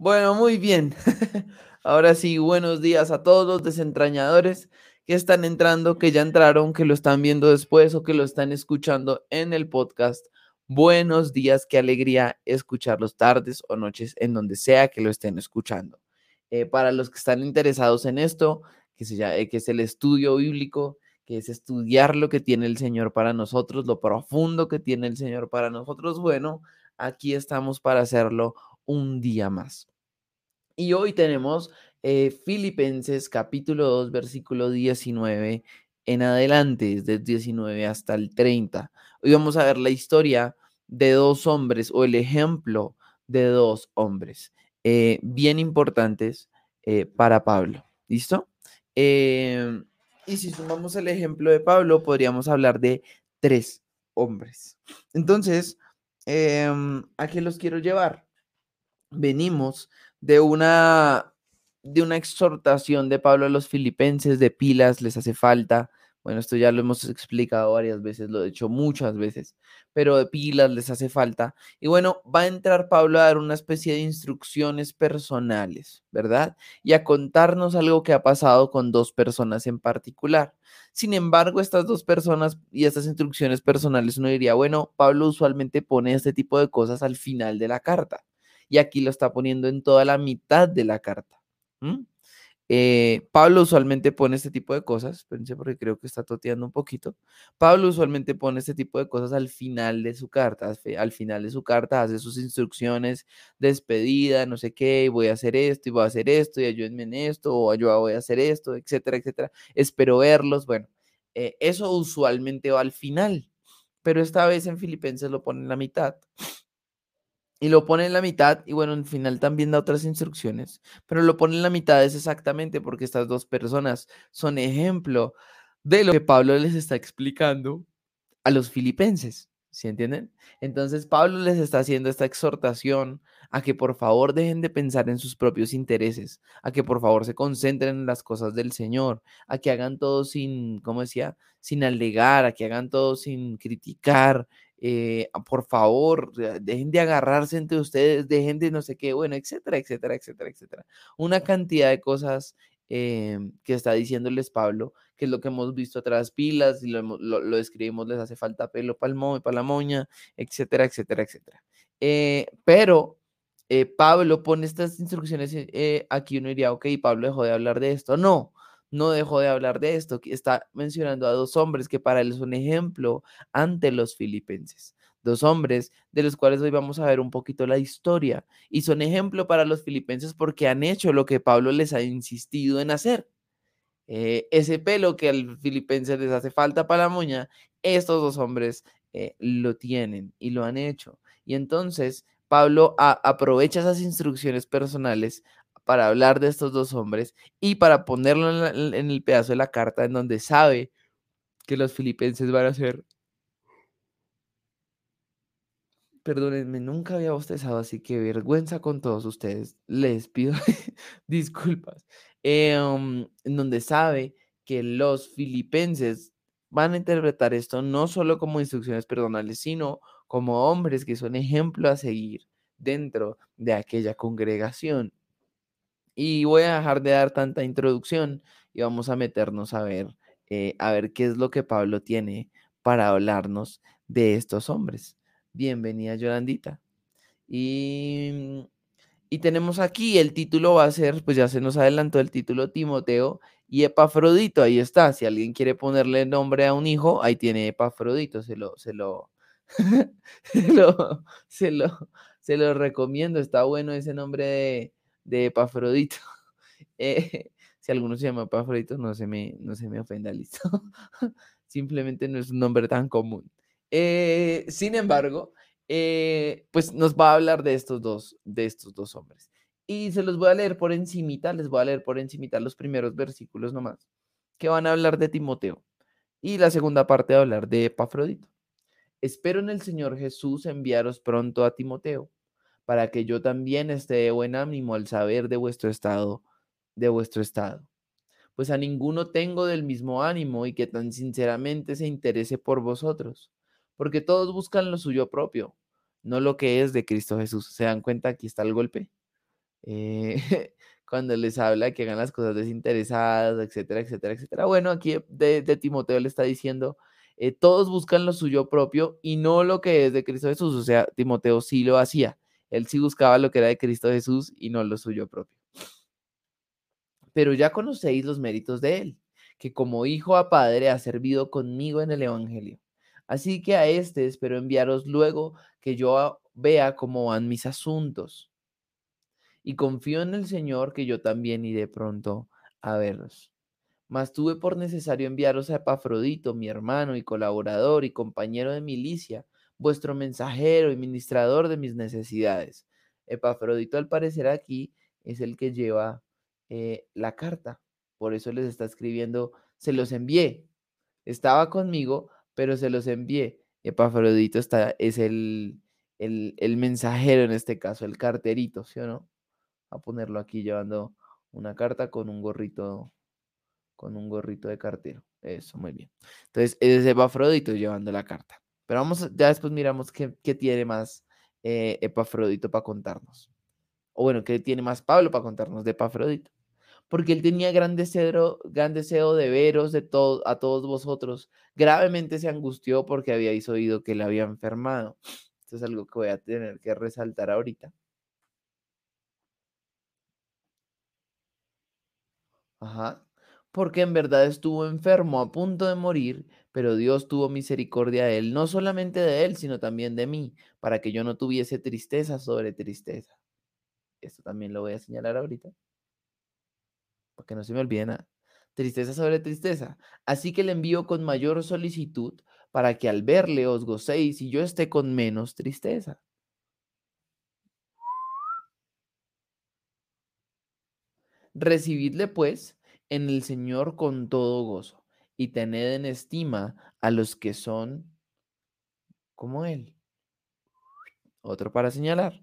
Bueno, muy bien. Ahora sí, buenos días a todos los desentrañadores que están entrando, que ya entraron, que lo están viendo después o que lo están escuchando en el podcast. Buenos días, qué alegría escucharlos tardes o noches en donde sea que lo estén escuchando. Eh, para los que están interesados en esto, que, se llama, que es el estudio bíblico, que es estudiar lo que tiene el Señor para nosotros, lo profundo que tiene el Señor para nosotros, bueno, aquí estamos para hacerlo un día más. Y hoy tenemos eh, Filipenses capítulo 2, versículo 19 en adelante, desde el 19 hasta el 30. Hoy vamos a ver la historia de dos hombres o el ejemplo de dos hombres eh, bien importantes eh, para Pablo. ¿Listo? Em, y si sumamos el ejemplo de Pablo, podríamos hablar de tres hombres. Entonces, em, ¿a qué los quiero llevar? Venimos de una, de una exhortación de Pablo a los filipenses, de pilas les hace falta. Bueno, esto ya lo hemos explicado varias veces, lo he hecho muchas veces, pero de pilas les hace falta. Y bueno, va a entrar Pablo a dar una especie de instrucciones personales, ¿verdad? Y a contarnos algo que ha pasado con dos personas en particular. Sin embargo, estas dos personas y estas instrucciones personales, uno diría, bueno, Pablo usualmente pone este tipo de cosas al final de la carta y aquí lo está poniendo en toda la mitad de la carta. Eh, Pablo usualmente pone este tipo de cosas, espérense porque creo que está toteando un poquito. Pablo usualmente pone este tipo de cosas al final de su carta, al final de su carta hace sus instrucciones, despedida, no sé qué, voy a hacer esto y voy a hacer esto y ayúdenme en esto o yo voy a hacer esto, etcétera, etcétera. Espero verlos. Bueno, eh, eso usualmente va al final, pero esta vez en Filipenses lo pone en la mitad y lo pone en la mitad y bueno, al final también da otras instrucciones, pero lo pone en la mitad es exactamente porque estas dos personas son ejemplo de lo que Pablo les está explicando a los filipenses, ¿sí entienden? Entonces Pablo les está haciendo esta exhortación a que por favor dejen de pensar en sus propios intereses, a que por favor se concentren en las cosas del Señor, a que hagan todo sin, ¿cómo decía? Sin alegar, a que hagan todo sin criticar, eh, ah, por favor, dejen de agarrarse entre ustedes, dejen de no sé qué, bueno, etcétera, etcétera, etcétera, etcétera. Una cantidad de cosas em, que está diciéndoles Pablo, que es lo que hemos visto atrás pilas, y lo, lo, describimos, les hace falta pelo para la moña, etcétera, etcétera, etcétera. Eh, pero eh, Pablo pone estas instrucciones aquí, uno diría, ok, Pablo dejó de hablar de esto. No, no dejó de hablar de esto, está mencionando a dos hombres que para él es un ejemplo ante los filipenses. Dos hombres de los cuales hoy vamos a ver un poquito la historia y son ejemplo para los filipenses porque han hecho lo que Pablo les ha insistido en hacer. Eh, ese pelo que al filipense les hace falta para la moña, estos dos hombres eh, lo tienen y lo han hecho. Y entonces Pablo aprovecha esas instrucciones personales para hablar de estos dos hombres y para ponerlo en, el pedazo de la carta en donde sabe que los filipenses van a ser... Perdónenme, nunca había bostezado, así que vergüenza con todos ustedes. Les pido disculpas. Em, en donde sabe que los filipenses van a interpretar esto no solo como instrucciones personales, sino como hombres que son ejemplo a seguir dentro de aquella congregación. Y voy a dejar de dar tanta introducción y vamos a meternos a ver, eh, a ver qué es lo que Pablo tiene para hablarnos de estos hombres. Bienvenida, Yolandita. Y, y tenemos aquí, el título va a ser, pues ya se nos adelantó el título Timoteo y Epafrodito, ahí está. Si alguien quiere ponerle nombre a un hijo, ahí tiene Epafrodito, se lo, se lo, se lo, se lo, se lo recomiendo, está bueno ese nombre de de Epafrodito. Eh, si alguno se llama Epafrodito, no se me, no se me ofenda, listo. Simplemente no es un nombre tan común. Eh, sin embargo, eh, pues nos va a hablar de estos dos, de estos dos hombres. Y se los voy a leer por encimita, les voy a leer por encimita los primeros versículos nomás, que van a hablar de Timoteo. Y la segunda parte va a hablar de Epafrodito. Espero en el Señor Jesús enviaros pronto a Timoteo para que yo también esté de buen ánimo al saber de vuestro estado, de vuestro estado. Pues a ninguno tengo del mismo ánimo y que tan sinceramente se interese por vosotros, porque todos buscan lo suyo propio, no lo que es de Cristo Jesús. ¿Se dan cuenta? Aquí está el golpe. eh, cuando les habla que hagan las cosas desinteresadas, etcétera, etcétera, etcétera. Bueno, aquí de, Timoteo le está diciendo, eh, todos buscan lo suyo propio y no lo que es de Cristo Jesús. O sea, Timoteo sí lo hacía. Él sí buscaba lo que era de Cristo Jesús y no lo suyo propio. Pero ya conocéis los méritos de él, que como hijo a padre ha servido conmigo en el Evangelio. Así que a este espero enviaros luego que yo vea cómo van mis asuntos. Y confío en el Señor que yo también iré pronto a verlos. Mas tuve por necesario enviaros a Epafrodito, mi hermano y colaborador y compañero de milicia, vuestro mensajero y ministrador de mis necesidades. Epafrodito, al parecer aquí, es el que lleva eh, la carta. Por eso les está escribiendo, se los envié. Estaba conmigo, pero se los envié. Epafrodito está, es el, el, el mensajero en este caso, el carterito, ¿sí o no? A ponerlo aquí llevando una carta con un gorrito, con un gorrito de cartero. Eso, muy bien. Entonces, es Epafrodito llevando la carta. Pero vamos, ya después miramos qué, tiene más eh, Epafrodito para contarnos. O bueno, qué tiene más Pablo para contarnos de Epafrodito porque él tenía gran deseo, gran deseo de veros de todo, a todos vosotros. Gravemente se angustió porque habíais oído que le había enfermado. Esto es algo que voy a tener que resaltar ahorita. Ajá. Porque en verdad estuvo enfermo a punto de morir, pero Dios tuvo misericordia de él, no solamente de él, sino también de mí, para que yo no tuviese tristeza sobre tristeza. Esto también lo voy a señalar ahorita que no se me olvide nada. Tristeza sobre tristeza. Así que le envío con mayor solicitud para que al verle os gocéis y yo esté con menos tristeza. Recibidle pues en el Señor con todo gozo y tened en estima a los que son como Él. Otro para señalar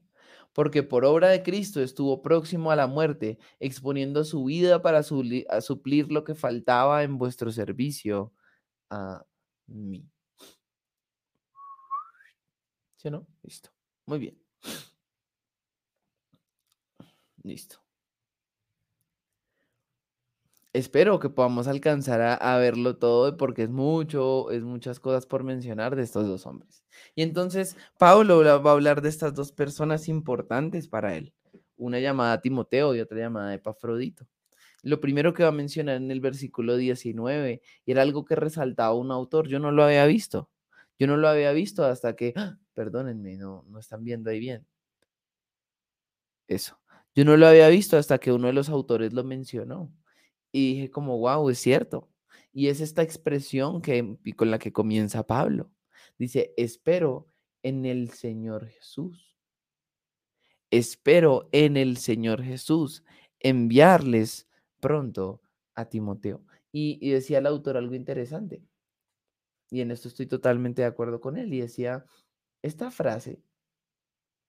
porque por obra de Cristo estuvo próximo a la muerte, exponiendo su vida para suplir lo que faltaba en vuestro servicio a mí. ¿Sí o no? Listo. Muy bien. Listo. Espero que podamos alcanzar a, verlo todo porque es mucho, es muchas cosas por mencionar de estos dos hombres. Y entonces Pablo va a hablar de estas dos personas importantes para él, una llamada Timoteo y otra llamada Epafrodito. Lo primero que va a mencionar en el versículo 19 era algo que resaltaba un autor, yo no lo había visto. Yo no lo había visto hasta que, ¡ah! perdónenme, no, no están viendo ahí bien. Eso. Yo no lo había visto hasta que uno de los autores lo mencionó. Y dije como, wow, es cierto. Y es esta expresión que, con la que comienza Pablo. Dice, espero en el Señor Jesús. Espero en el Señor Jesús enviarles pronto a Timoteo. Y, y decía el autor algo interesante. Y en esto estoy totalmente de acuerdo con él. Y decía, esta frase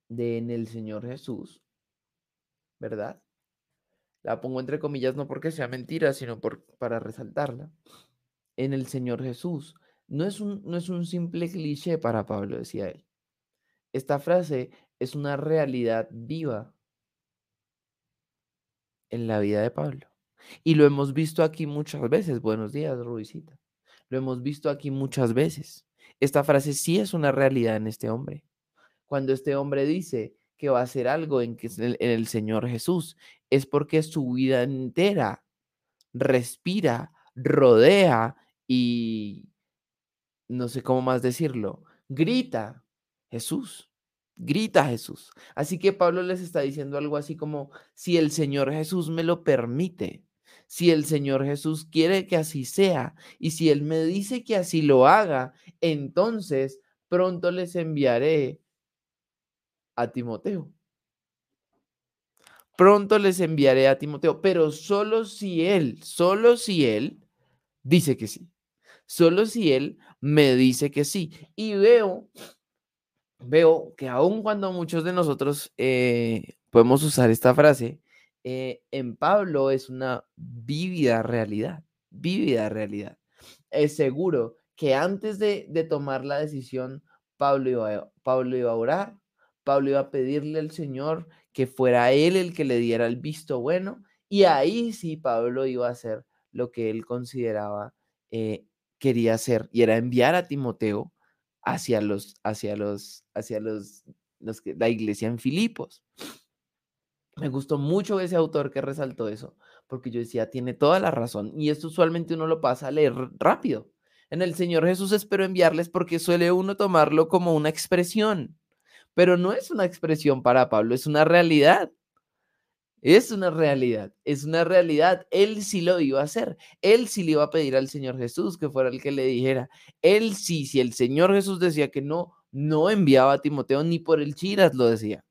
de en el Señor Jesús, ¿verdad? La pongo entre comillas no porque sea mentira, sino por, para resaltarla. En el Señor Jesús. No es, un, no es un simple cliché para Pablo, decía él. Esta frase es una realidad viva en la vida de Pablo. Y lo hemos visto aquí muchas veces. Buenos días, Rubicita. Lo hemos visto aquí muchas veces. Esta frase sí es una realidad en este hombre. Cuando este hombre dice, que va a hacer algo en, que en el Señor Jesús, es porque su vida entera respira, rodea y no sé cómo más decirlo, grita Jesús, grita Jesús. Así que Pablo les está diciendo algo así como, si el Señor Jesús me lo permite, si el Señor Jesús quiere que así sea y si Él me dice que así lo haga, entonces pronto les enviaré a Timoteo. Pronto les enviaré a Timoteo, pero solo si él, solo si él dice que sí. Solo si él me dice que sí. Y veo, veo que aun cuando muchos de nosotros eh, podemos usar esta frase, eh, en Pablo es una vívida realidad, vívida realidad. Es seguro que antes de, tomar la decisión, Pablo iba, Pablo iba a orar, Pablo iba a pedirle al Señor que fuera él el que le diera el visto bueno y ahí sí Pablo iba a hacer lo que él consideraba eh, quería hacer y era enviar a Timoteo hacia los, hacia los, hacia los, los que, la iglesia en Filipos. Me gustó mucho ese autor que resaltó eso, porque yo decía, tiene toda la razón. Y esto usualmente uno lo pasa a leer rápido. En el Señor Jesús espero enviarles porque suele uno tomarlo como una expresión, pero no es una expresión para Pablo, es una realidad. Es una realidad, es una realidad. Él sí lo iba a hacer. Él sí le iba a pedir al Señor Jesús que fuera el que le dijera. Él sí, si el Señor Jesús decía que no, no enviaba a Timoteo ni por el Chiras lo decía.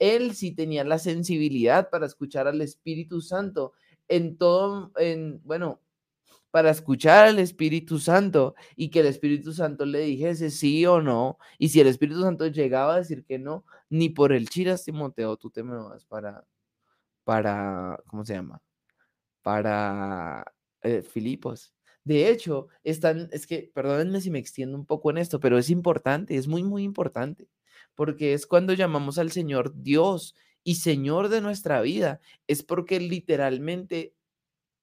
Él sí tenía la sensibilidad para escuchar al Espíritu Santo en todo, en, bueno, para escuchar al Espíritu Santo y que el Espíritu Santo le dijese sí o no. Y si el Espíritu Santo llegaba a decir que no, ni por el Chiras, Timoteo, tú te me vas para para, ¿cómo se llama? Para eh, Filipos. De hecho, están, es que, perdónenme si me extiendo un poco en esto, pero es importante, es muy, muy importante, porque es cuando llamamos al Señor Dios y Señor de nuestra vida, es porque literalmente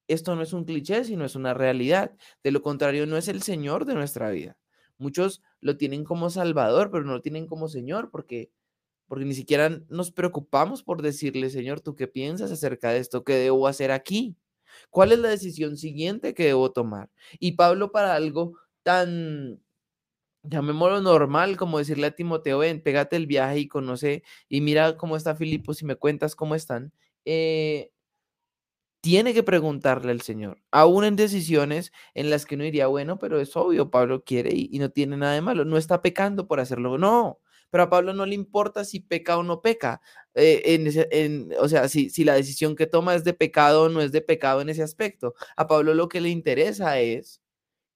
esto no es un cliché, sino es una realidad. De lo contrario, no es el Señor de nuestra vida. Muchos lo tienen como Salvador, pero no lo tienen como Señor, porque porque ni siquiera nos preocupamos por decirle, Señor, ¿tú qué piensas acerca de esto? ¿Qué debo hacer aquí? ¿Cuál es la decisión siguiente que debo tomar? Y Pablo para algo tan, llamémoslo normal, como decirle a Timoteo, ven, pégate el viaje y conoce y mira cómo está Filipo, si me cuentas cómo están, eh, tiene que preguntarle al Señor, aún en decisiones en las que uno diría, bueno, pero es obvio, Pablo quiere y, y no tiene nada de malo, no está pecando por hacerlo, no, pero a Pablo no le importa si peca o no peca. Eh, en o sea, si, si la decisión que toma es de pecado o no es de pecado en ese aspecto. A Pablo lo que le interesa es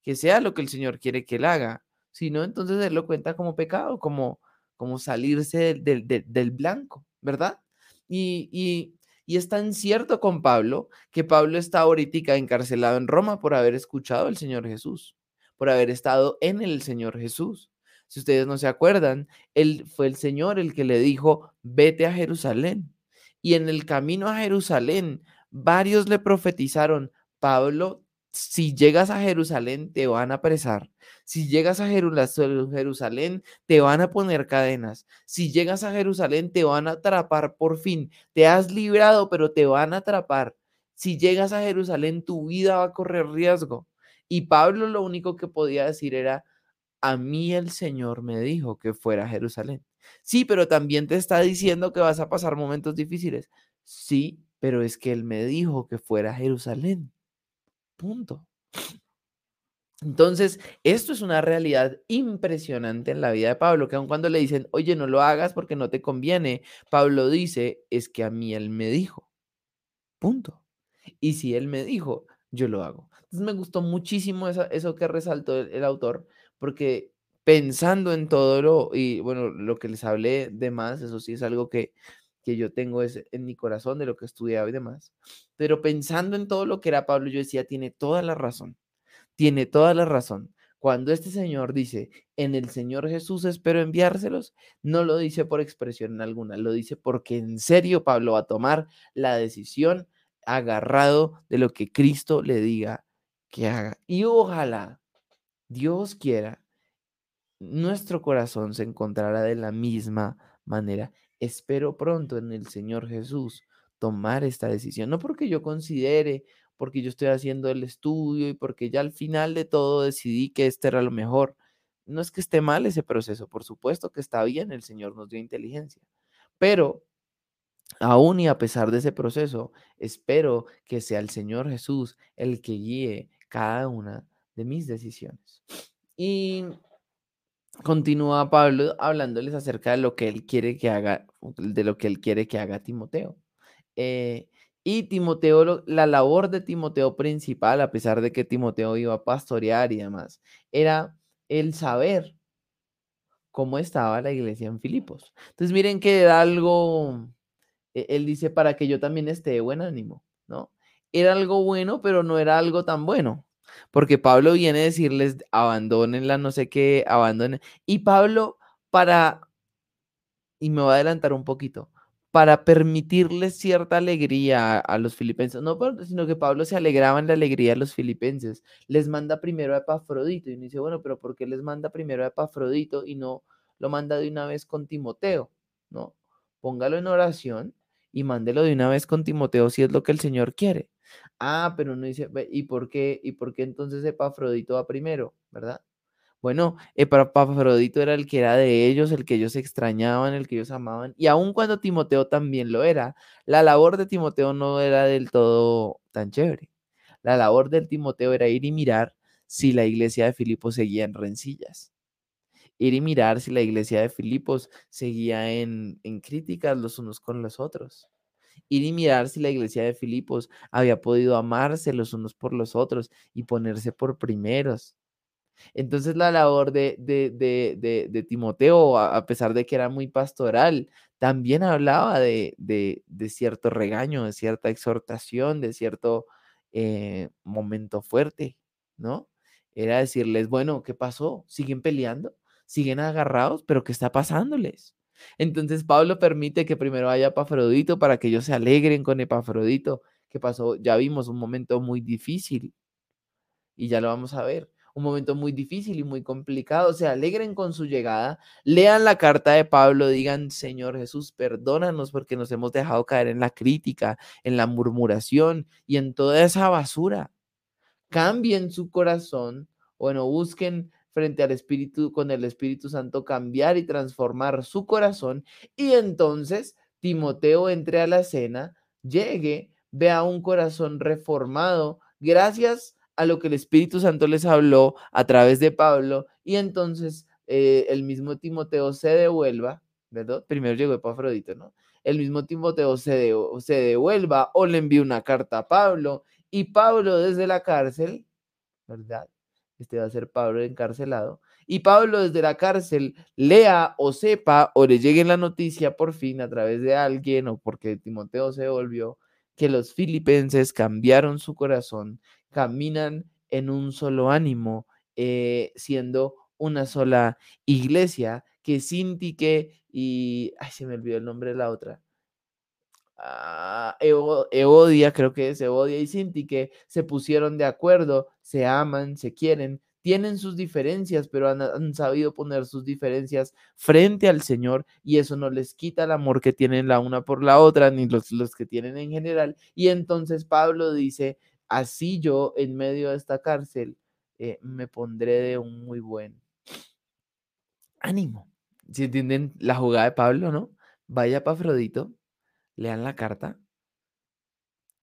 que sea lo que el Señor quiere que él haga. Si no, entonces él lo cuenta como pecado, como, como salirse del, del, blanco, ¿verdad? Y, y, y, es tan cierto con Pablo que Pablo está ahorita encarcelado en Roma por haber escuchado al Señor Jesús, por haber estado en el Señor Jesús. Si ustedes no se acuerdan, él fue el Señor el que le dijo, vete a Jerusalén. Y en el camino a Jerusalén, varios le profetizaron, Pablo, si llegas a Jerusalén, te van a apresar. Si llegas a Jerusalén, te van a poner cadenas. Si llegas a Jerusalén, te van a atrapar por fin. Te has librado, pero te van a atrapar. Si llegas a Jerusalén, tu vida va a correr riesgo. Y Pablo lo único que podía decir era, a mí el Señor me dijo que fuera a Jerusalén. Sí, pero también te está diciendo que vas a pasar momentos difíciles. Sí, pero es que Él me dijo que fuera a Jerusalén. Punto. Entonces, esto es una realidad impresionante en la vida de Pablo, que aun cuando le dicen, oye, no lo hagas porque no te conviene, Pablo dice, es que a mí Él me dijo. Punto. Y si Él me dijo, yo lo hago. Entonces me gustó muchísimo eso, que resaltó el autor, porque pensando en todo lo, y bueno, lo que les hablé de más, eso sí es algo que, que yo tengo es en mi corazón de lo que he estudiado y demás, pero pensando en todo lo que era Pablo, yo decía, tiene toda la razón, tiene toda la razón. Cuando este Señor dice, en el Señor Jesús espero enviárselos, no lo dice por expresión alguna, lo dice porque en serio Pablo va a tomar la decisión agarrado de lo que Cristo le diga que haga. Y ojalá Dios quiera, nuestro corazón se encontrará de la misma manera. Espero pronto en el Señor Jesús tomar esta decisión, no porque yo considere, porque yo estoy haciendo el estudio y porque ya al final de todo decidí que este era lo mejor. No es que esté mal ese proceso, por supuesto que está bien, el Señor nos dio inteligencia, pero aún y a pesar de ese proceso, espero que sea el Señor Jesús el que guíe cada una de mis decisiones. Y continúa Pablo hablándoles acerca de lo que él quiere que haga, de lo que él quiere que haga Timoteo. Eh, y Timoteo, la labor de Timoteo principal, a pesar de que Timoteo iba a pastorear y demás, era el saber cómo estaba la iglesia en Filipos. Entonces miren que era algo, e, él dice, para que yo también esté de buen ánimo, ¿no? Era algo bueno, pero no era algo tan bueno. Porque Pablo viene a decirles, abandonen la no sé qué, abandonen. Y Pablo, para y me voy a adelantar un poquito, para permitirles cierta alegría a, los filipenses, no, sino que Pablo se alegraba en la alegría de los filipenses, les manda primero a Epafrodito y uno dice, bueno, pero ¿por qué les manda primero a Epafrodito y no lo manda de una vez con Timoteo? ¿No? Póngalo en oración y mándelo de una vez con Timoteo si es lo que el Señor quiere. Ah, pero uno dice, ¿y por qué, y por qué entonces Epafrodito va primero, verdad? Bueno, Epafrodito era el que era de ellos, el que ellos extrañaban, el que ellos amaban, y aun cuando Timoteo también lo era, la labor de Timoteo no era del todo tan chévere. La labor del Timoteo era ir y mirar si la iglesia de Filipos seguía en rencillas. Ir y mirar si la iglesia de Filipos seguía en, en críticas los unos con los otros ir y mirar si la iglesia de Filipos había podido amarse los unos por los otros y ponerse por primeros. Entonces la labor de, de, Timoteo, a, pesar de que era muy pastoral, también hablaba de, cierto regaño, de cierta exhortación, de cierto eh, momento fuerte, ¿no? Era decirles, bueno, ¿qué pasó? ¿Siguen peleando? ¿Siguen agarrados? ¿Pero qué está pasándoles? Entonces Pablo permite que primero vaya Epafrodito para que ellos se alegren con Epafrodito. ¿Qué pasó? Ya vimos un momento muy difícil y ya lo vamos a ver un momento muy difícil y muy complicado. Se alegren con su llegada, lean la carta de Pablo, digan, Señor Jesús, perdónanos porque nos hemos dejado caer en la crítica, en la murmuración y en toda esa basura. Cambien su corazón, bueno, busquen frente al Espíritu, con el Espíritu Santo, cambiar y transformar su corazón. Y entonces Timoteo entre a la cena, llegue, vea un corazón reformado, gracias a lo que el Espíritu Santo les habló a través de Pablo y entonces eh, el mismo Timoteo se devuelva, ¿verdad? Primero llegó Epafrodito, ¿no? El mismo Timoteo se, se devuelva o le envía una carta a Pablo y Pablo desde la cárcel, ¿verdad? Este va a ser Pablo encarcelado. Y Pablo desde la cárcel lea o sepa o le llegue la noticia por fin a través de alguien o porque Timoteo se volvió que los filipenses cambiaron su corazón caminan en un solo ánimo, eh, siendo una sola iglesia, que Sintique y, ay, se me olvidó el nombre de la otra, ah, Eodia, creo que es Eodia y Sintique, se pusieron de acuerdo, se aman, se quieren, tienen sus diferencias, pero han, sabido poner sus diferencias frente al Señor y eso no les quita el amor que tienen la una por la otra, ni los, los que tienen en general. Y entonces Pablo dice, así yo en medio de esta cárcel eh, me pondré de un muy buen ánimo. Si entienden la jugada de Pablo, ¿no? Vaya para Afrodito, lean la carta,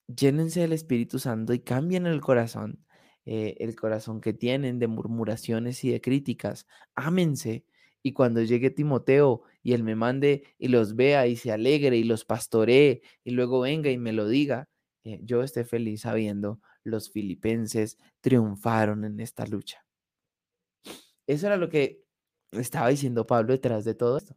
llénense del Espíritu Santo y cambien el corazón, eh, el corazón que tienen de murmuraciones y de críticas. Ámense. Y cuando llegue Timoteo y él me mande y los vea y se alegre y los pastoree y luego venga y me lo diga, eh, yo esté feliz sabiendo los filipenses triunfaron en esta lucha. Eso era lo que estaba diciendo Pablo detrás de todo esto.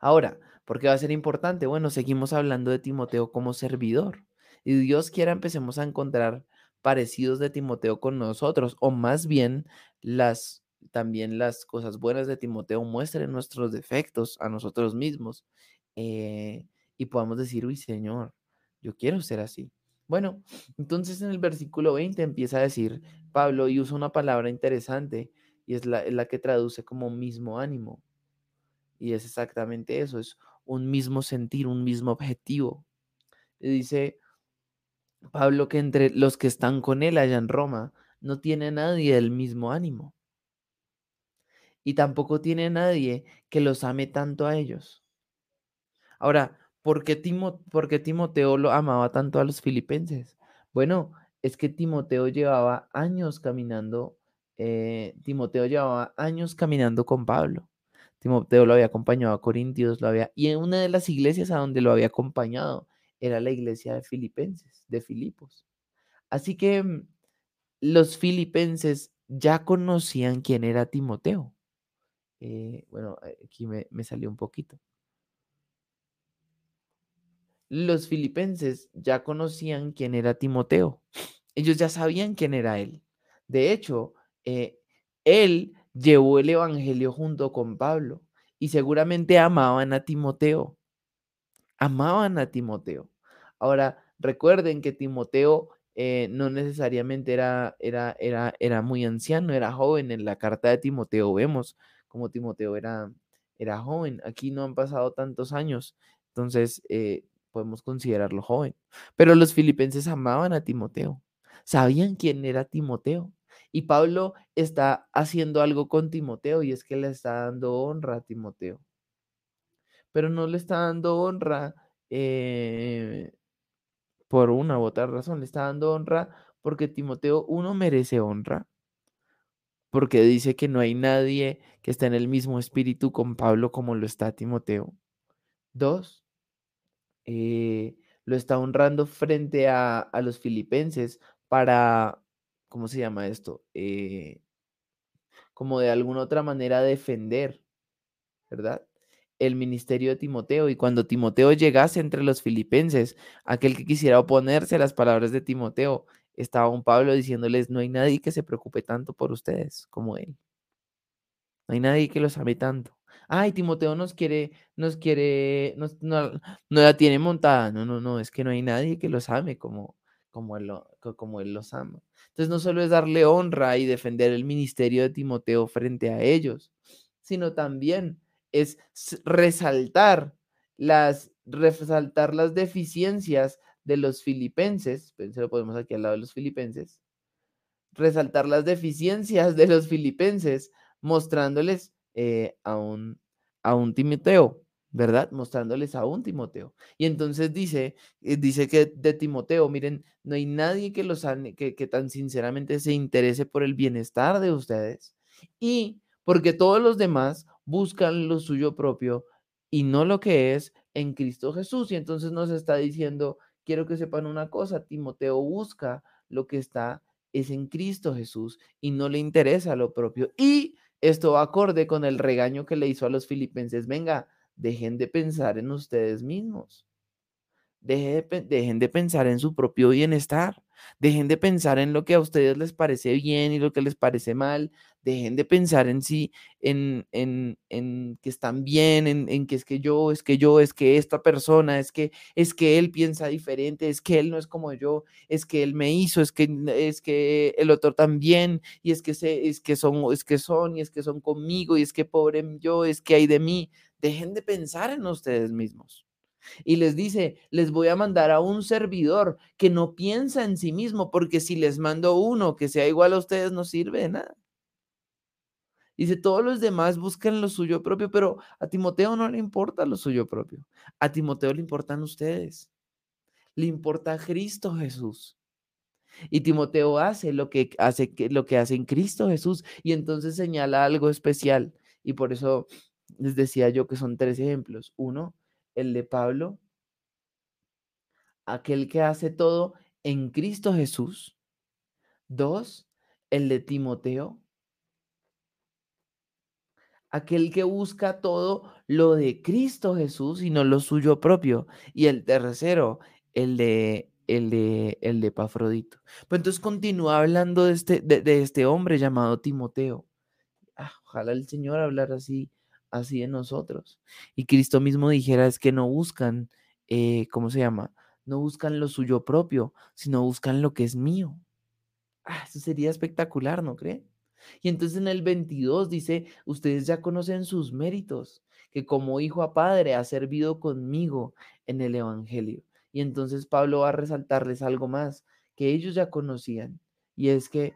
Ahora, ¿por qué va a ser importante? Bueno, seguimos hablando de Timoteo como servidor. Y Dios quiera empecemos a encontrar parecidos de Timoteo con nosotros, o más bien las también las cosas buenas de Timoteo muestren nuestros defectos a nosotros mismos eh, y podamos decir, uy Señor, yo quiero ser así. Bueno, entonces en el versículo 20 empieza a decir Pablo y usa una palabra interesante y es la, la que traduce como mismo ánimo. Y es exactamente eso, es un mismo sentir, un mismo objetivo. Dice Pablo que entre los que están con él allá en Roma no tiene nadie el mismo ánimo. Y tampoco tiene nadie que los ame tanto a ellos. Ahora, ¿Por qué, Timoteo lo amaba tanto a los filipenses? Bueno, es que Timoteo llevaba años caminando, eh, Timoteo llevaba años caminando con Pablo. Timoteo lo había acompañado a Corintios, lo había, y en una de las iglesias a donde lo había acompañado era la iglesia de Filipenses, de Filipos. Así que mm, los filipenses ya conocían quién era Timoteo. Eh, bueno, aquí me salió un poquito los filipenses ya conocían quién era Timoteo. Ellos ya sabían quién era él. De hecho, eh, él llevó el Evangelio junto con Pablo y seguramente amaban a Timoteo. Amaban a Timoteo. Ahora, recuerden que Timoteo eh, no necesariamente era, era, era, era muy anciano, era joven. En la carta de Timoteo vemos como Timoteo era, era joven. Aquí no han pasado tantos años, entonces eh, podemos considerarlo joven. Pero los filipenses amaban a Timoteo, sabían quién era Timoteo. Y Pablo está haciendo algo con Timoteo y es que le está dando honra a Timoteo. Pero no le está dando honra eh, por una u otra razón, le está dando honra porque Timoteo, uno, merece honra, porque dice que no hay nadie que esté en el mismo espíritu con Pablo como lo está Timoteo. Dos, eh, lo está honrando frente a, a, los filipenses para, ¿cómo se llama esto? Eh, como de alguna otra manera defender, ¿verdad? el ministerio de Timoteo y cuando Timoteo llegase entre los filipenses, aquel que quisiera oponerse a las palabras de Timoteo, estaba un Pablo diciéndoles, no hay nadie que se preocupe tanto por ustedes como él. No hay nadie que los ame tanto. Ay, Timoteo nos quiere, nos quiere, no, no, la tiene montada. No, no, no, es que no hay nadie que los ame como, como, él, como él los ama. Entonces no solo es darle honra y defender el ministerio de Timoteo frente a ellos, sino también es resaltar las, resaltar las deficiencias de los filipenses, se lo podemos aquí al lado de los filipenses, resaltar las deficiencias de los filipenses, mostrándoles eh, a, un, a un Timoteo, ¿verdad? Mostrándoles a un Timoteo. Y entonces dice, eh, dice que de Timoteo, miren, no hay nadie que, los, que, que tan sinceramente se interese por el bienestar de ustedes. Y porque todos los demás buscan lo suyo propio y no lo que es en Cristo Jesús. Y entonces nos está diciendo, quiero que sepan una cosa, Timoteo busca lo que está es en Cristo Jesús y no le interesa lo propio. Y esto acorde con el regaño que le hizo a los filipenses. Venga, dejen de pensar en ustedes mismos. dejen de pensar en su propio bienestar. Dejen de pensar en lo que a ustedes les parece bien y lo que les parece mal. Dejen de pensar en sí, en, en, en que están bien, en, en, que es que yo, es que yo, es que esta persona, es que, es que él piensa diferente, es que él no es como yo, es que él me hizo, es que, es que el otro también, y es que, se, es que son, es que son, y es que son conmigo, y es que pobre yo, es que hay de mí. Dejen de pensar en ustedes mismos. Y les dice, les voy a mandar a un servidor que no piensa en sí mismo, porque si les mando uno que sea igual a ustedes, no sirve de nada. Dice, todos los demás buscan lo suyo propio, pero a Timoteo no le importa lo suyo propio. A Timoteo le importan ustedes. Le importa Cristo Jesús. Y Timoteo hace lo que hace, lo que hace en Cristo Jesús. Y entonces señala algo especial. Y por eso les decía yo que son tres ejemplos. Uno, el de Pablo, aquel que hace todo en Cristo Jesús. Dos, el de Timoteo, aquel que busca todo lo de Cristo Jesús y no lo suyo propio. Y el tercero, el de el de, el de Pafrodito. Pues entonces continúa hablando de este, de, este hombre llamado Timoteo. Ah, ojalá el Señor hablara así así en nosotros. Y Cristo mismo dijera es que no buscan, eh, ¿cómo se llama? No buscan lo suyo propio, sino buscan lo que es mío. Ah, eso sería espectacular, ¿no cree? Y entonces en el 22 dice, ustedes ya conocen sus méritos, que como hijo a padre ha servido conmigo en el Evangelio. Y entonces Pablo va a resaltarles algo más que ellos ya conocían, y es que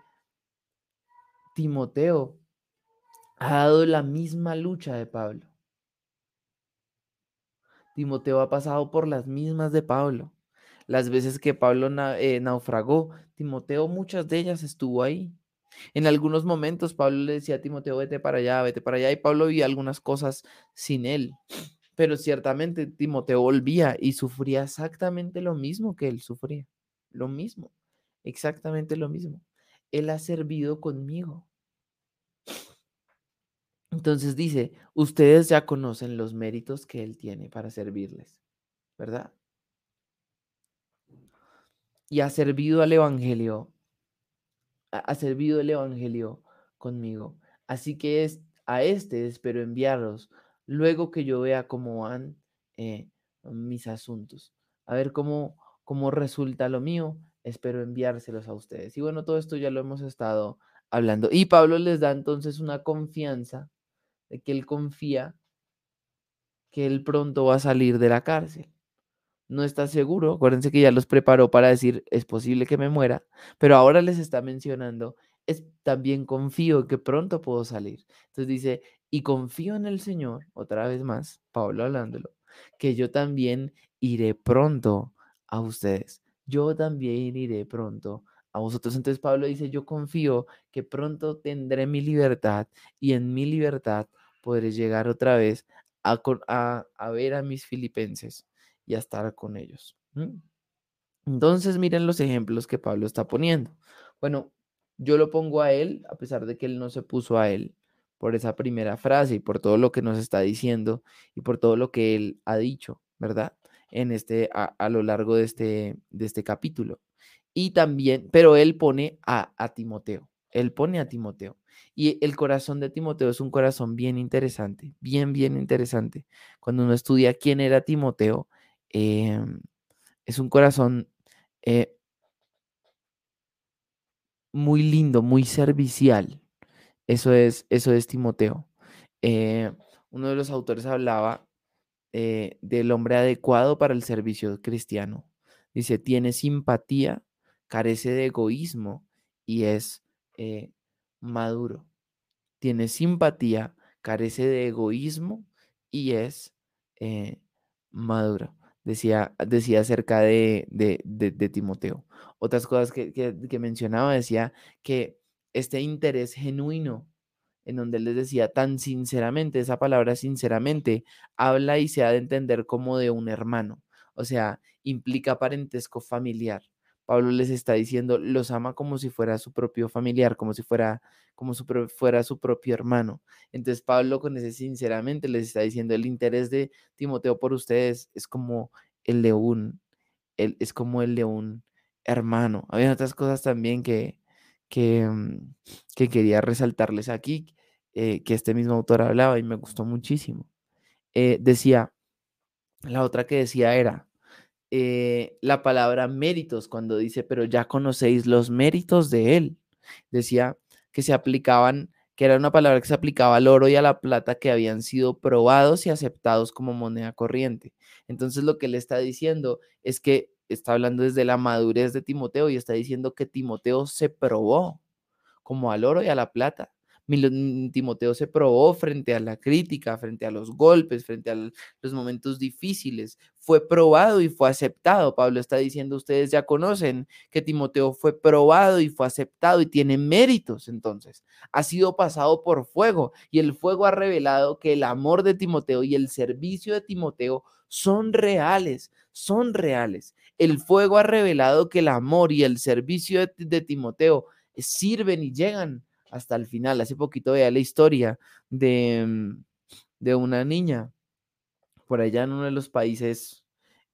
Timoteo ha dado la misma lucha de Pablo. Timoteo ha pasado por las mismas de Pablo. Las veces que Pablo eh, naufragó, Timoteo muchas de ellas estuvo ahí. En algunos momentos Pablo le decía a Timoteo, vete para allá, vete para allá, y Pablo vivía algunas cosas sin él. Pero ciertamente Timoteo volvía y sufría exactamente lo mismo que él sufría. Lo mismo, exactamente lo mismo. Él ha servido conmigo. Entonces dice, ustedes ya conocen los méritos que Él tiene para servirles, ¿verdad? Y ha servido al Evangelio, ha servido el Evangelio conmigo. Así que es, a este espero enviaros luego que yo vea cómo van eh, mis asuntos. A ver cómo, cómo resulta lo mío. Espero enviárselos a ustedes. Y bueno, todo esto ya lo hemos estado hablando. Y Pablo les da entonces una confianza de que él confía que él pronto va a salir de la cárcel. No está seguro, acuérdense que ya los preparó para decir, es posible que me muera, pero ahora les está mencionando, es, también confío que pronto puedo salir. Entonces dice, y confío en el Señor, otra vez más, Pablo hablándolo, que yo también iré pronto a ustedes. Yo también iré pronto a vosotros. Entonces Pablo dice, yo confío que pronto tendré mi libertad y en mi libertad podré llegar otra vez a, a, ver a mis filipenses y a estar con ellos. Entonces miren los ejemplos que Pablo está poniendo. Bueno, yo lo pongo a él, a pesar de que él no se puso a él por esa primera frase y por todo lo que nos está diciendo y por todo lo que él ha dicho, ¿verdad? En este, a, a lo largo de este, de este capítulo. Y también, pero él pone a, a Timoteo, él pone a Timoteo. Y el corazón de Timoteo es un corazón bien interesante, bien, bien interesante. Cuando uno estudia quién era Timoteo, em, es un corazón eh, muy lindo, muy servicial. Eso es, eso es Timoteo. Eh, uno de los autores hablaba eh, del hombre adecuado para el servicio cristiano. Dice, tiene simpatía, carece de egoísmo y es maduro, tiene simpatía, carece de egoísmo y es eh, maduro. Decía, decía acerca de, de, Timoteo. Otras cosas que, que, mencionaba decía que este interés genuino en donde él les decía tan sinceramente, esa palabra sinceramente, habla y se ha de entender como de un hermano, o sea, implica parentesco familiar. Pablo les está diciendo, los ama como si fuera su propio familiar, como si fuera, como su, fuera su propio hermano. Entonces Pablo con ese sinceramente les está diciendo, el interés de Timoteo por ustedes es como el de un, es como el de un hermano. Había otras cosas también que, que, mm, que quería resaltarles aquí, eh, que este mismo autor hablaba y me gustó muchísimo. Eh, decía, la otra que decía era, eh, la palabra méritos cuando dice, pero ya conocéis los méritos de él. Decía que se aplicaban, que era una palabra que se aplicaba al oro y a la plata que habían sido probados y aceptados como moneda corriente. Entonces lo que le está diciendo es que está hablando desde la madurez de Timoteo y está diciendo que Timoteo se probó como al oro y a la plata. Timoteo se probó frente a la crítica, frente a los golpes, frente a los momentos difíciles. Fue probado y fue aceptado. Pablo está diciendo, ustedes ya conocen que Timoteo fue probado y fue aceptado y tiene méritos entonces. Ha sido pasado por fuego y el fuego ha revelado que el amor de Timoteo y el servicio de Timoteo son reales, son reales. El fuego ha revelado que el amor y el servicio de, Timoteo sirven y llegan hasta el final. Hace poquito veía la historia de, mm, de una niña por allá en uno de los países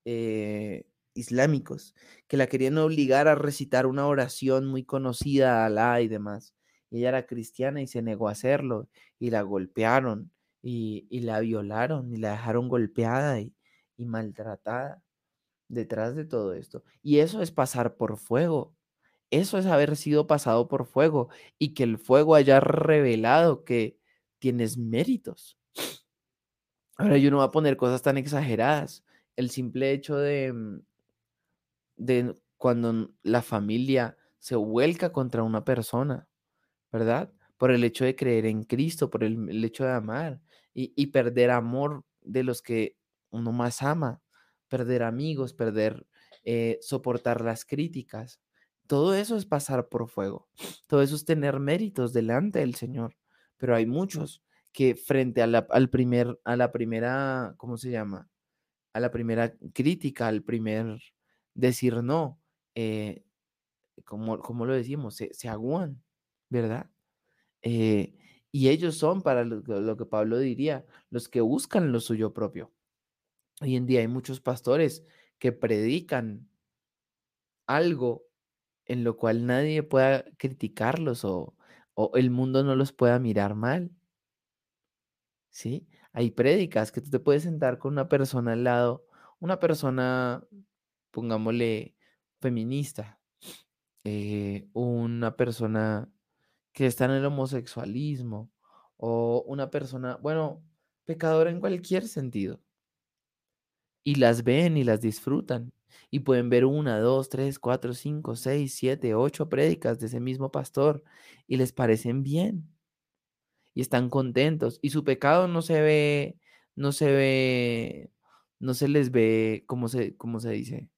eh, islámicos que la querían obligar a recitar una oración muy conocida a Alá y demás. ella era cristiana y se negó a hacerlo y la golpearon y, la violaron y la dejaron golpeada y, y maltratada detrás de todo esto. Y eso es pasar por fuego. Eso es haber sido pasado por fuego y que el fuego haya revelado que tienes méritos. Ahora yo no voy a poner cosas tan exageradas. El simple hecho de, mm, de cuando la familia se vuelca contra una persona, ¿verdad? Por el hecho de creer en Cristo, por el, hecho de amar y, y perder amor de los que uno más ama, perder amigos, perder, eh, soportar las críticas. Todo eso es pasar por fuego. Todo eso es tener méritos delante del Señor. Pero hay muchos que frente a la, al primer, a la primera, ¿cómo se llama? A la primera crítica, al primer decir no, eh, como, como, lo decimos, se, se ¿verdad? Eh, y ellos son, para lo, que Pablo diría, los que buscan lo suyo propio. Hoy en día hay muchos pastores que predican algo en lo cual nadie pueda criticarlos o, el mundo no los pueda mirar mal. ¿Sí? Hay prédicas que tú te puedes sentar con una persona al lado, una persona, pongámosle, feminista, eh, una persona que está en el homosexualismo o una persona, bueno, pecadora en cualquier sentido. Y las ven y las disfrutan. Y pueden ver una, dos, tres, cuatro, cinco, seis, siete, ocho prédicas de ese mismo pastor y les parecen bien. Y están contentos. Y su pecado no se ve, no se ve, no se les ve, ¿cómo se, cómo se dice?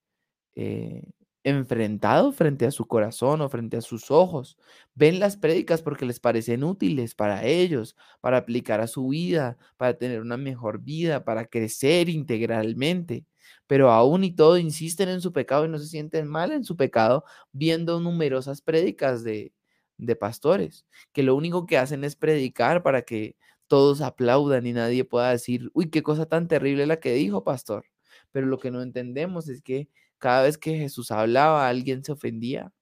Eh, enfrentado frente a su corazón o frente a sus ojos. Ven las prédicas porque les parecen útiles para ellos, para aplicar a su vida, para tener una mejor vida, para crecer integralmente. Pero aún y todo insisten en su pecado y no se sienten mal en su pecado viendo numerosas prédicas de, de pastores, que lo único que hacen es predicar para que todos aplaudan y nadie pueda decir, uy, qué cosa tan terrible la que dijo, pastor. Pero lo que no entendemos es que cada vez que Jesús hablaba, alguien se ofendía.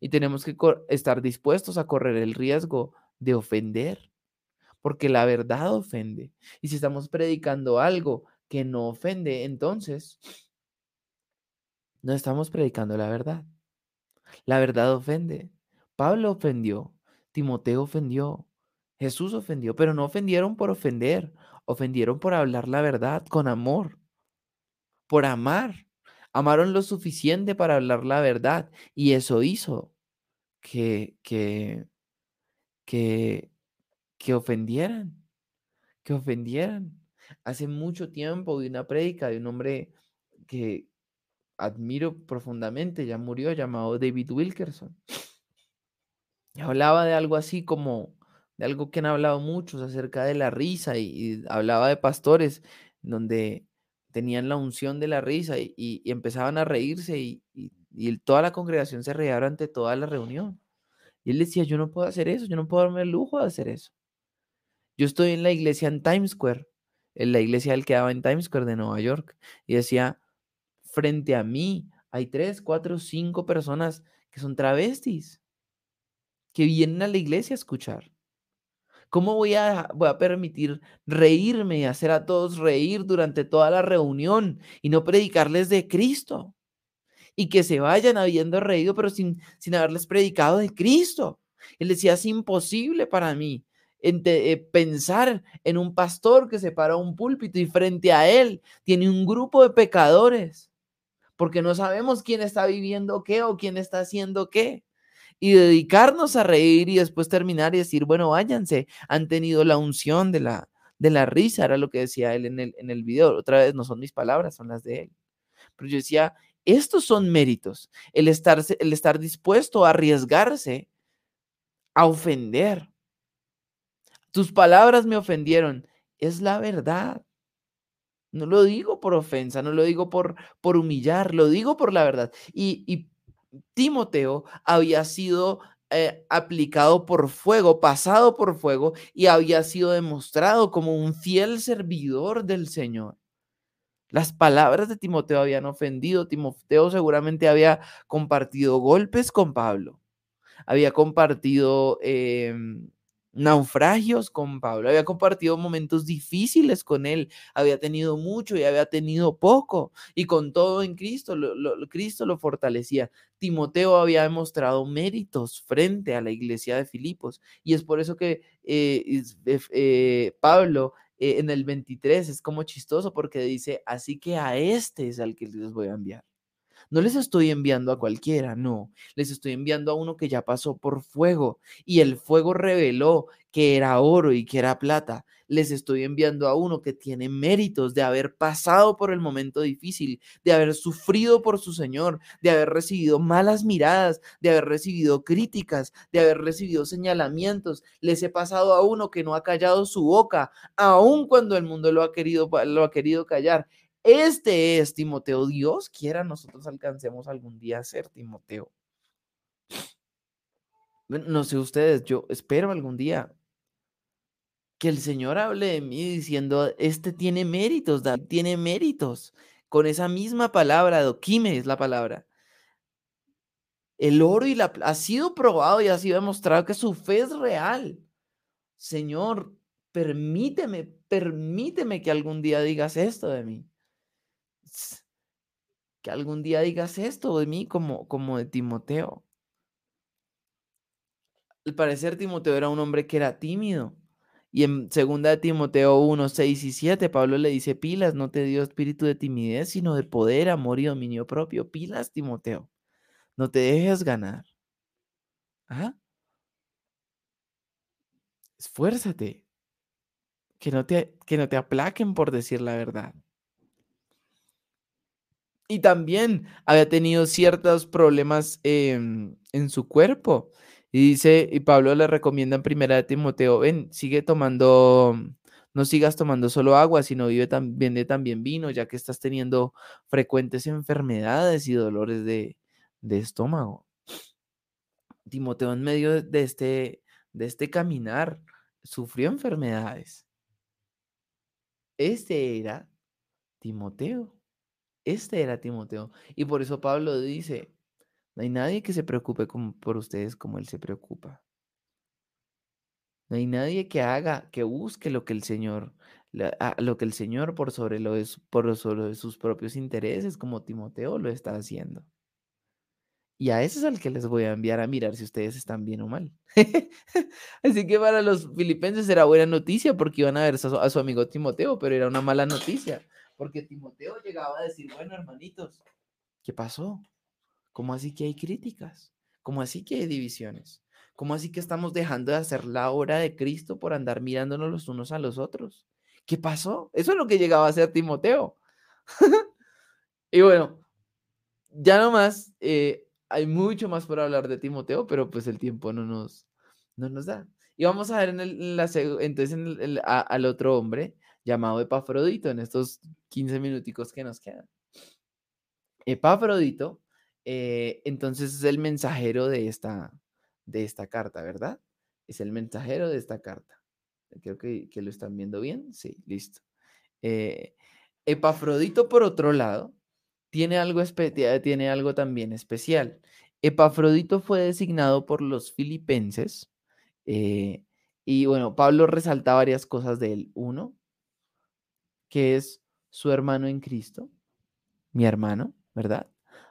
Y tenemos que estar dispuestos a correr el riesgo de ofender, porque la verdad ofende. Y si estamos predicando algo que no ofende, entonces no estamos predicando la verdad. La verdad ofende. Pablo ofendió, Timoteo ofendió, Jesús ofendió, pero no ofendieron por ofender, ofendieron por hablar la verdad con amor, por amar. Amaron lo suficiente para hablar la verdad y eso hizo que, que, que, que ofendieran, que ofendieran. Hace mucho tiempo vi una prédica de un hombre que admiro profundamente, ya murió, llamado David Wilkerson. Y hablaba de algo así como, de algo que han hablado muchos acerca de la risa y, y hablaba de pastores donde tenían la unción de la risa y, empezaban a reírse y, toda la congregación se reía durante toda la reunión. Y él decía, yo no puedo hacer eso, yo no puedo darme el lujo de hacer eso. Yo estoy en la iglesia en Times Square, en la iglesia él quedaba en Times Square de Nueva York, y decía, frente a mí hay tres, cuatro, cinco personas que son travestis, que vienen a la iglesia a escuchar. ¿Cómo voy a, voy a permitir reírme y hacer a todos reír durante toda la reunión y no predicarles de Cristo? Y que se vayan habiendo reído, pero sin, sin haberles predicado de Cristo. Él decía, es imposible para mí eh, pensar en un pastor que se para un púlpito y frente a él tiene un grupo de pecadores, porque no sabemos quién está viviendo qué o quién está haciendo qué y dedicarnos a reír y después terminar y decir, bueno, váyanse, han tenido la unción de la, de la risa, era lo que decía él en el, en el video. Otra vez, no son mis palabras, son las de él. Pero yo decía, estos son méritos, el estar, el estar dispuesto a arriesgarse a ofender. Tus palabras me ofendieron, es la verdad. No lo digo por ofensa, no lo digo por, por humillar, lo digo por la verdad. Y, Timoteo había sido eh, aplicado por fuego, pasado por fuego y había sido demostrado como un fiel servidor del Señor. Las palabras de Timoteo habían ofendido. Timoteo seguramente había compartido golpes con Pablo. Había compartido em, naufragios con Pablo, había compartido momentos difíciles con él, había tenido mucho y había tenido poco, y con todo en Cristo, lo, Cristo lo fortalecía. Timoteo había demostrado méritos frente a la iglesia de Filipos, y es por eso que eh, eh, Pablo eh, en el 23 es como chistoso porque dice, así que a este es al que les voy a enviar. No les estoy enviando a cualquiera, no. Les estoy enviando a uno que ya pasó por fuego y el fuego reveló que era oro y que era plata. Les estoy enviando a uno que tiene méritos de haber pasado por el momento difícil, de haber sufrido por su Señor, de haber recibido malas miradas, de haber recibido críticas, de haber recibido señalamientos. Les he pasado a uno que no ha callado su boca, aun cuando el mundo lo ha querido, lo ha querido callar. Este es Timoteo. Dios quiera nosotros alcancemos algún día a ser Timoteo. No sé ustedes, yo espero algún día que el Señor hable de mí diciendo, este tiene méritos, tiene méritos. Con esa misma palabra, doquime es la palabra. El oro y la ha sido probado y ha sido demostrado que su fe es real. Señor, permíteme, permíteme que algún día digas esto de mí. Que algún día digas esto de mí como, como de Timoteo. Al parecer Timoteo era un hombre que era tímido. Y en segunda Timoteo 1, 6 y 7, Pablo le dice, pilas, no te dio espíritu de timidez, sino de poder, amor y dominio propio. Pilas, Timoteo. No te dejes ganar. ¿Ah? Esfuérzate. Que no, te, que no te aplaquen por decir la verdad. Y también había tenido ciertos problemas en su cuerpo. Y dice, y Pablo le recomienda en primera de Timoteo, ven, sigue tomando, no sigas tomando solo agua, sino vive también de también vino, ya que estás teniendo frecuentes enfermedades y dolores de, de estómago. Timoteo en medio de este, de este caminar sufrió enfermedades. Este era Timoteo. Este era Timoteo. Y por eso Pablo dice, no hay nadie que se preocupe por ustedes como Él se preocupa. No hay nadie que haga, que busque lo que el Señor, lo que el Señor por sobre, lo por sobre sus propios intereses, como Timoteo lo está haciendo. Y a ese es al que les voy a enviar a mirar si ustedes están bien o mal. Así que para los filipenses era buena noticia porque iban a ver a su, amigo Timoteo, pero era una mala noticia porque Timoteo llegaba a decir, bueno, hermanitos, ¿qué pasó? ¿Cómo así que hay críticas? ¿Cómo así que hay divisiones? ¿Cómo así que estamos dejando de hacer la obra de Cristo por andar mirándonos los unos a los otros? ¿Qué pasó? Eso es lo que llegaba a ser Timoteo. y bueno, ya nomás, eh, hay mucho más por hablar de Timoteo, pero pues el tiempo no nos, no nos da. Y vamos a ver en, el, entonces en al otro hombre llamado Epafrodito en estos 15 minuticos que nos quedan. Epafrodito, eh, entonces es el mensajero de esta, de esta carta, ¿verdad? Es el mensajero de esta carta. Creo que, lo están viendo bien. Sí, listo. Eh, Epafrodito, por otro lado, tiene algo, tiene algo también especial. Epafrodito fue designado por los filipenses eh, y bueno, Pablo resalta varias cosas de él. Uno, que es su hermano en Cristo, mi hermano, ¿verdad?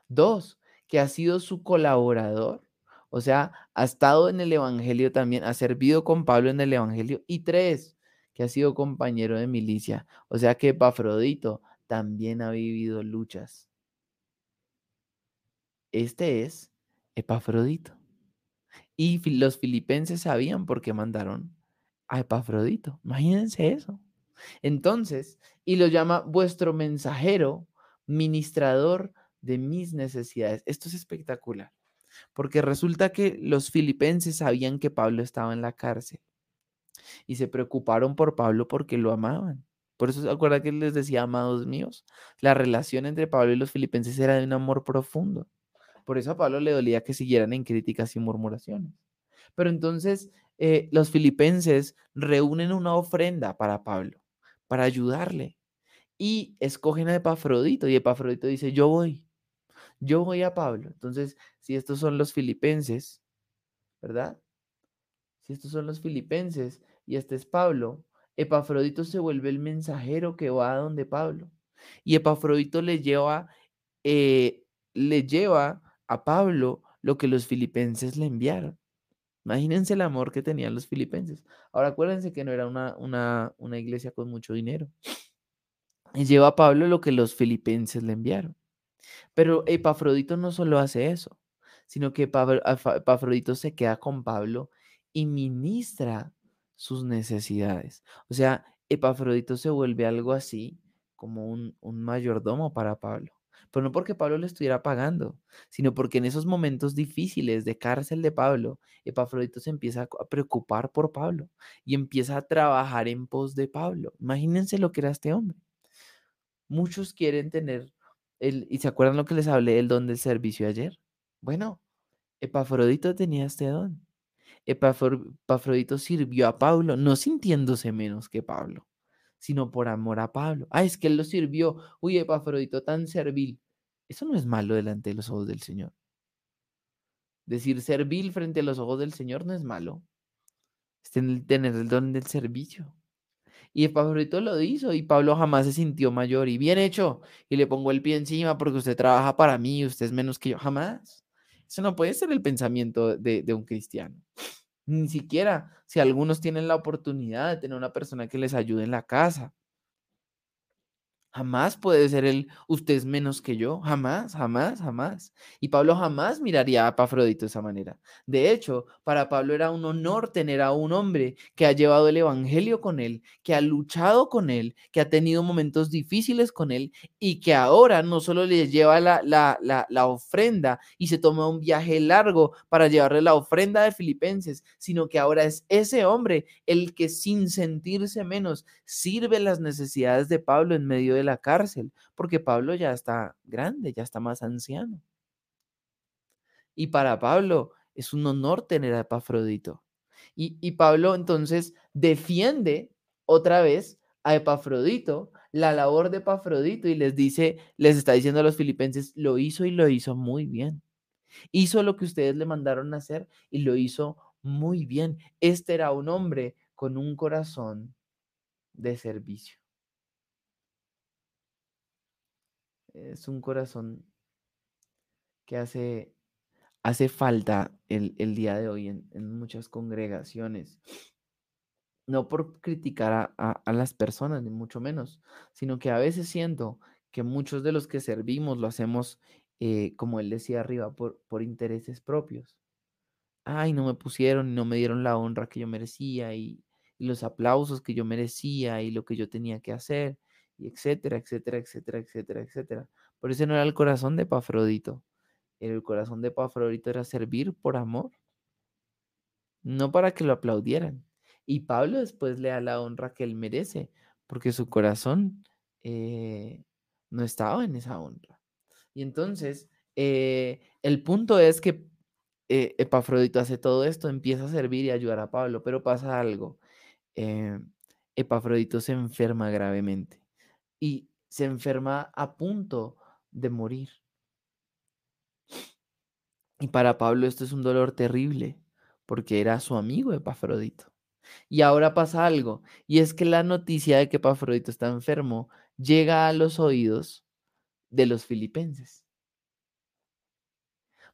Dos, que ha sido su colaborador, o sea, ha estado en el Evangelio también, ha servido con Pablo en el Evangelio. Y tres, que ha sido compañero de milicia, o sea que Epafrodito también ha vivido luchas. Este es Epafrodito. Y los filipenses sabían por qué mandaron a Epafrodito. Imagínense eso. Entonces, y lo llama vuestro mensajero, ministrador de mis necesidades. Esto es espectacular, porque resulta que los filipenses sabían que Pablo estaba en la cárcel y se preocuparon por Pablo porque lo amaban. Por eso, ¿se acuerdan que les decía, amados míos? La relación entre Pablo y los filipenses era de un amor profundo. Por eso a Pablo le dolía que siguieran en críticas y murmuraciones. Pero entonces eh, los filipenses reúnen una ofrenda para Pablo, para ayudarle. Y escogen a Epafrodito. Y Epafrodito dice, yo voy, yo voy a Pablo. Entonces, si estos son los filipenses, ¿verdad? Si estos son los filipenses y este es Pablo, Epafrodito se vuelve el mensajero que va a donde Pablo. Y Epafrodito le lleva, eh, le lleva a Pablo lo que los filipenses le enviaron. Imagínense el amor que tenían los filipenses. Ahora acuérdense que no era una, una, una iglesia con mucho dinero. Y lleva a Pablo lo que los filipenses le enviaron. Pero Epafrodito no solo hace eso, sino que Epafrodito se queda con Pablo y ministra sus necesidades. O sea, Epafrodito se vuelve algo así como un, un mayordomo para Pablo. Pero no porque Pablo le estuviera pagando, sino porque en esos momentos difíciles de cárcel de Pablo, Epafrodito se empieza a preocupar por Pablo y empieza a trabajar en pos de Pablo. Imagínense lo que era este hombre. Muchos quieren tener ¿y se acuerdan lo que les hablé del don del servicio ayer? Bueno, Epafrodito tenía este don. Epafrodito sirvió a Pablo, no sintiéndose menos que Pablo, sino por amor a Pablo. Ah, es que él lo sirvió. Uy, Epafrodito tan servil. Eso no es malo delante de los ojos del Señor. Decir servil frente a los ojos del Señor no es malo. Es tener el don del servicio. Y Epafrodito lo hizo y Pablo jamás se sintió mayor y bien hecho. Y le pongo el pie encima porque usted trabaja para mí, usted es menos que yo. Jamás. Eso no puede ser el pensamiento de un cristiano. Ni siquiera si algunos tienen la oportunidad de tener una persona que les ayude en la casa, Jamás puede ser él, usted es menos que yo, jamás, jamás, jamás. Y Pablo jamás miraría a Epafrodito de esa manera. De hecho, para Pablo era un honor tener a un hombre que ha llevado el Evangelio con él, que ha luchado con él, que ha tenido momentos difíciles con él y que ahora no solo le lleva la, la, la, la ofrenda y se toma un viaje largo para llevarle la ofrenda de Filipenses, sino que ahora es ese hombre el que sin sentirse menos sirve las necesidades de Pablo en medio de la cárcel, porque Pablo ya está grande, ya está más anciano. Y para Pablo es un honor tener a Epafrodito. Y, y Pablo entonces defiende otra vez a Epafrodito, la labor de Epafrodito, y les dice, les está diciendo a los filipenses, lo hizo y lo hizo muy bien. Hizo lo que ustedes le mandaron hacer y lo hizo muy bien. Este era un hombre con un corazón de servicio. Es un corazón que hace, hace falta el, día de hoy en, muchas congregaciones. No por criticar a, las personas, ni mucho menos, sino que a veces siento que muchos de los que servimos lo hacemos, eh, como él decía arriba, por, por intereses propios. Ay, no me pusieron no me dieron la honra que yo merecía y los aplausos que yo merecía y lo que yo tenía que hacer y etcétera, etcétera, etcétera, etcétera, etcétera. Por eso no era el corazón de Pafrodito. El corazón de Pafrodito era servir por amor, no para que lo aplaudieran. Y Pablo después le da la honra que él merece, porque su corazón eh, no estaba en esa honra. Y entonces, eh, el punto es que eh, Epafrodito hace todo esto, empieza a servir y ayudar a Pablo, pero pasa algo. Epafrodito se enferma gravemente y se enferma a punto de morir. Y para Pablo esto es un dolor terrible, porque era su amigo Epafrodito. Y ahora pasa algo, y es que la noticia de que Epafrodito está enfermo llega a los oídos de los filipenses.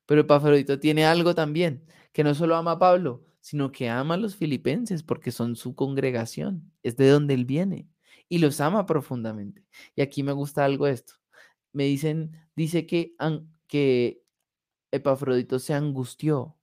Pero Epafrodito tiene algo también, que no solo ama a Pablo, sino que ama a los filipenses porque son su congregación, es de donde él viene y los ama profundamente. Y aquí me gusta algo esto. Me dicen, dice que, que Epafrodito se angustió.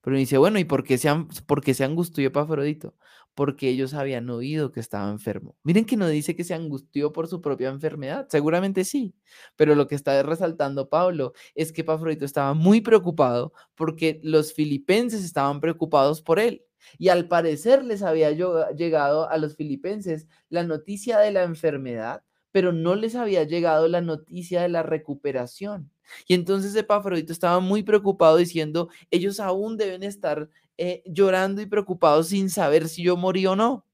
Pero me dice, bueno, ¿y por qué, se, por qué se angustió Epafrodito? Porque ellos habían oído que estaba enfermo. Miren que no dice que se angustió por su propia enfermedad, seguramente sí, pero lo que está resaltando Pablo es que Epafrodito estaba muy preocupado porque los filipenses estaban preocupados por él. Y al parecer les había llegado a los filipenses la noticia de la enfermedad, pero no les había llegado la noticia de la recuperación. Y entonces Epafrodito estaba muy preocupado diciendo, ellos aún deben estar eh, llorando y preocupados sin saber si yo morí o no.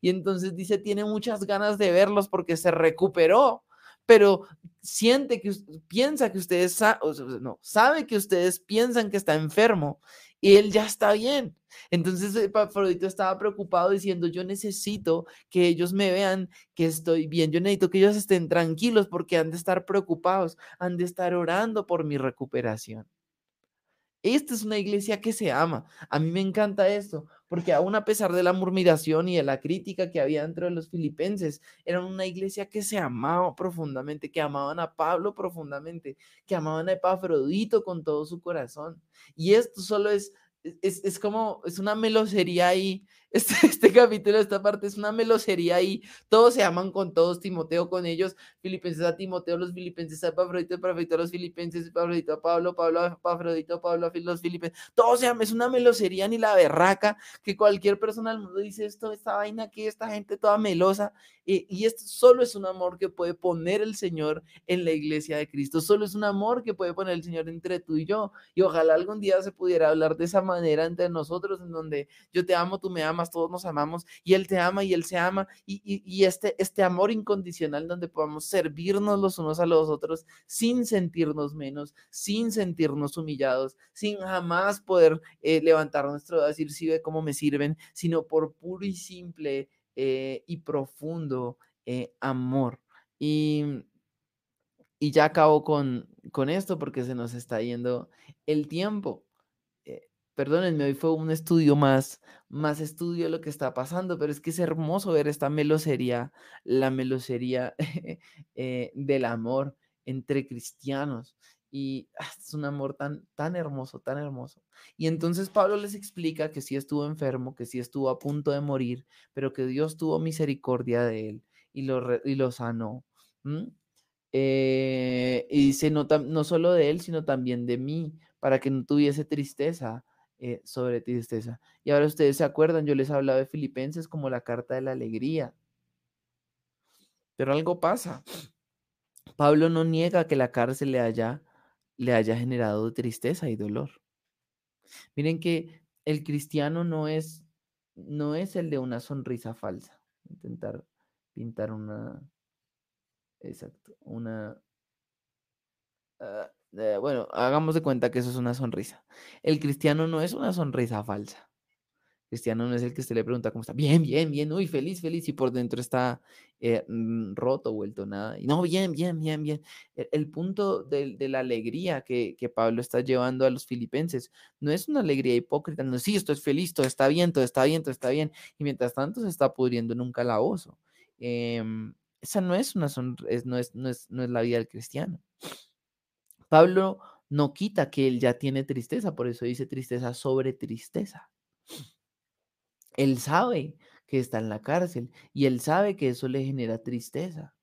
Y entonces dice, tiene muchas ganas de verlos porque se recuperó, pero siente que piensa que ustedes, no, sabe que ustedes piensan que está enfermo y él ya está bien. Entonces Epafrodito estaba preocupado diciendo, yo necesito que ellos me vean que estoy bien, yo necesito que ellos estén tranquilos porque han de estar preocupados, han de estar orando por mi recuperación. Esta es una iglesia que se ama. A mí me encanta esto, porque aún a pesar de la murmuración y de la crítica que había entre los filipenses, eran una iglesia que se amaba profundamente, que amaban a Pablo profundamente, que amaban a Epafrodito con todo su corazón. Y esto solo es es, es, como, es una melosería ahí. Este, este capítulo, esta parte es una melosería ahí. Todos se aman con todos, Timoteo con ellos, Filipenses a Timoteo, los Filipenses a Pafrodito, Epafrodito a los Filipenses, Epafrodito a Pablo, Pablo a Epafrodito, Pablo a los Filipenses. Todos se aman, es una melosería ni la berraca que cualquier persona del mundo dice esto, esta vaina que esta gente toda melosa. Eh, y esto solo es un amor que puede poner el Señor en la iglesia de Cristo. Solo es un amor que puede poner el Señor entre tú y yo. Y ojalá algún día se pudiera hablar de esa manera entre nosotros, en donde yo te amo, tú me amas, todos nos amamos, y Él te ama y Él se ama, y, este, este amor incondicional donde podamos servirnos los unos a los otros sin sentirnos menos, sin sentirnos humillados, sin jamás poder eh, levantar nuestro decir, si ve cómo me sirven, sino por puro y simple eh, y profundo eh, amor. Y, y ya acabo con, con esto porque se nos está yendo el tiempo. Eh, perdónenme, hoy fue un estudio más, más estudio lo que está pasando, pero es que es hermoso ver esta melosería, la melosería del amor entre cristianos. Y ah, es un amor tan, tan hermoso, tan hermoso. Y entonces Pablo les explica que sí estuvo enfermo, que sí estuvo a punto de morir, pero que Dios tuvo misericordia de él y lo, y lo sanó. Eh, y dice, no, no solo de él, sino también de mí, para que no tuviese tristeza eh, sobre tristeza. Y ahora ustedes se acuerdan, yo les hablaba de Filipenses como la carta de la alegría. Pero algo pasa. Pablo no niega que la cárcel le haya le haya generado tristeza y dolor. Miren que el cristiano no es, no es el de una sonrisa falsa. Intentar pintar una, exacto, una, ah, bueno, hagamos de cuenta que eso es una sonrisa. El cristiano no es una sonrisa falsa. Cristiano no es el que usted le pregunta cómo está. Bien, bien, bien, uy, feliz, feliz. Y por dentro está eh, mm, roto, vuelto nada. Y no, bien, bien, bien, bien. E, el, punto de, la alegría que, Pablo está llevando a los filipenses no es una alegría hipócrita. No, sí, esto es feliz, todo está bien, todo está bien, todo está bien. Y mientras tanto se está pudriendo en un calabozo. Em, esa no es una sonrisa, no, es, no, es, no es la vida del cristiano. Pablo no quita que él ya tiene tristeza, por eso dice tristeza sobre tristeza. Él sabe que está en la cárcel y él sabe que eso le genera tristeza.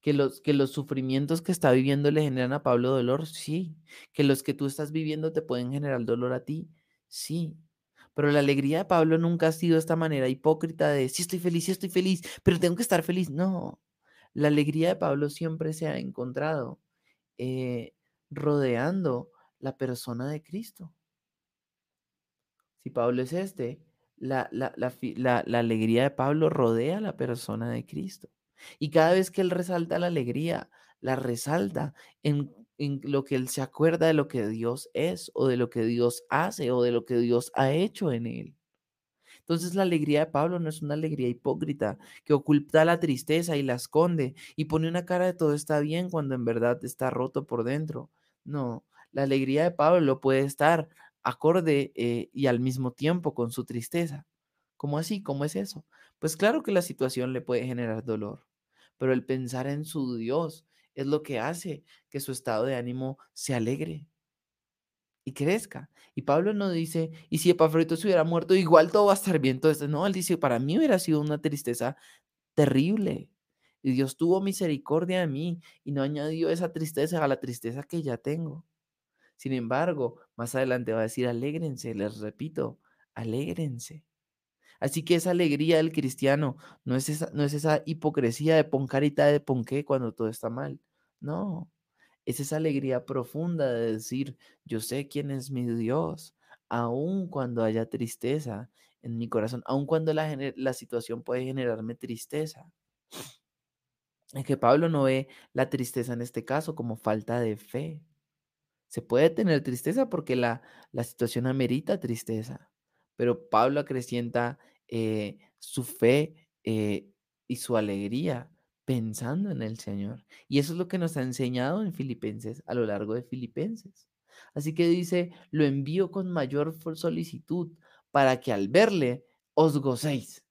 Que los, que los sufrimientos que está viviendo le generan a Pablo dolor, sí. Que los que tú estás viviendo te pueden generar dolor a ti, sí. Pero la alegría de Pablo nunca ha sido esta manera hipócrita de, sí estoy feliz, sí estoy feliz, pero tengo que estar feliz. No, la alegría de Pablo siempre se ha encontrado eh, rodeando la persona de Cristo si Pablo es este, la, alegría de Pablo rodea la persona de Cristo. Y cada vez que él resalta la alegría, la resalta en, en, lo que él se acuerda de lo que Dios es o de lo que Dios hace o de lo que Dios ha hecho en él. Entonces la alegría de Pablo no es una alegría hipócrita que oculta la tristeza y la esconde y pone una cara de todo está bien cuando en verdad está roto por dentro. No, la alegría de Pablo puede estar acorde eh, y al mismo tiempo con su tristeza. ¿Cómo así? ¿Cómo es eso? Pues claro que la situación le puede generar dolor, pero el pensar en su Dios es lo que hace que su estado de ánimo se alegre y crezca. Y Pablo no dice, y si Epafrodito se hubiera muerto, igual todo va a estar bien. No, él dice, para mí hubiera sido una tristeza terrible. Y Dios tuvo misericordia de mí y no añadió esa tristeza a la tristeza que ya tengo. Sin embargo, más adelante va a decir, alégrense, les repito, alégrense. Así que esa alegría del cristiano no es esa, no es esa hipocresía de pon carita de ponqué cuando todo está mal. No, es esa alegría profunda de decir, yo sé quién es mi Dios, aun cuando haya tristeza en mi corazón, aun cuando la, la situación puede generarme tristeza. Es que Pablo no ve la tristeza en este caso como falta de fe, se puede tener tristeza porque la, situación amerita tristeza, pero Pablo acrecienta eh, su fe eh, y su alegría pensando en el Señor. Y eso es lo que nos ha enseñado en Filipenses, a lo largo de Filipenses. Así que dice, lo envío con mayor solicitud para que al verle os gocéis,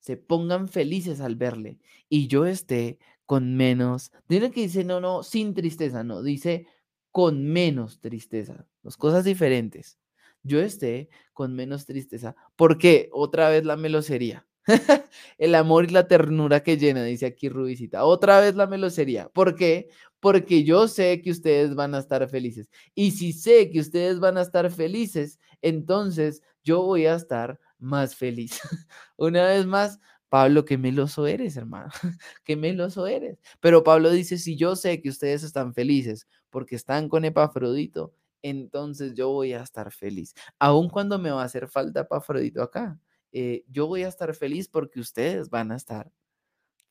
se pongan felices al verle y yo esté con menos. Dile que dice, no, no, sin tristeza, no, dice con menos tristeza. Dos cosas diferentes. Yo esté con menos tristeza. ¿Por qué? Otra vez la melosería. El amor y la ternura que llena, dice aquí Rubicita. Otra vez la melosería. ¿Por qué? Porque yo sé que ustedes van a estar felices. Y si sé que ustedes van a estar felices, entonces yo voy a estar más feliz. Una vez más, Pablo, qué meloso eres, hermano. qué meloso eres. Pero Pablo dice, si yo sé que ustedes están felices porque están con Epafrodito, entonces yo voy a estar feliz. Aun cuando me va a hacer falta Epafrodito acá, eh, yo voy a estar feliz porque ustedes van a estar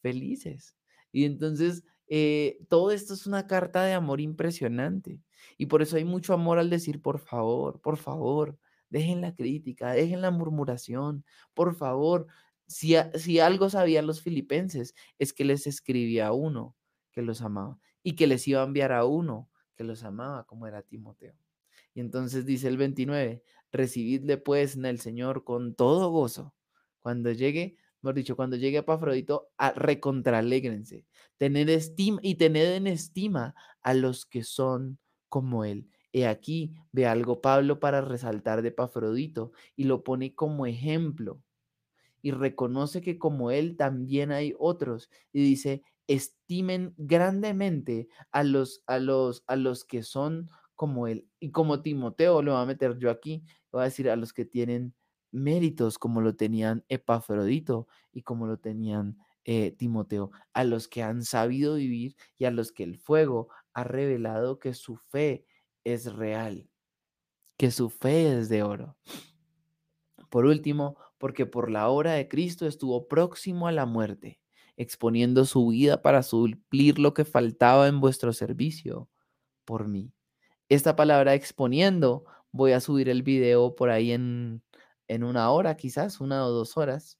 felices. Y entonces, eh, todo esto es una carta de amor impresionante. Y por eso hay mucho amor al decir, por favor, por favor, dejen la crítica, dejen la murmuración, por favor. Si, si algo sabían los filipenses es que les escribía a uno que los amaba y que les iba a enviar a uno que los amaba, como era Timoteo. Y entonces dice el 29, recibidle pues en el Señor con todo gozo. Cuando llegue, mejor dicho, cuando llegue Epafrodito, a recontralégrense, tener estima y tener en estima a los que son como él. He aquí, ve algo Pablo para resaltar de Epafrodito y lo pone como ejemplo y reconoce que como él también hay otros y dice, estimen grandemente a los a los a los que son como él y como Timoteo lo voy a meter yo aquí, voy a decir a los que tienen méritos como lo tenían Epafrodito y como lo tenían eh, Timoteo, a los que han sabido vivir y a los que el fuego ha revelado que su fe es real, que su fe es de oro. Por último, porque por la obra de Cristo estuvo próximo a la muerte, exponiendo su vida para suplir lo que faltaba en vuestro servicio por mí. Esta palabra exponiendo, voy a subir el video por ahí en, en una hora, quizás, una o dos horas.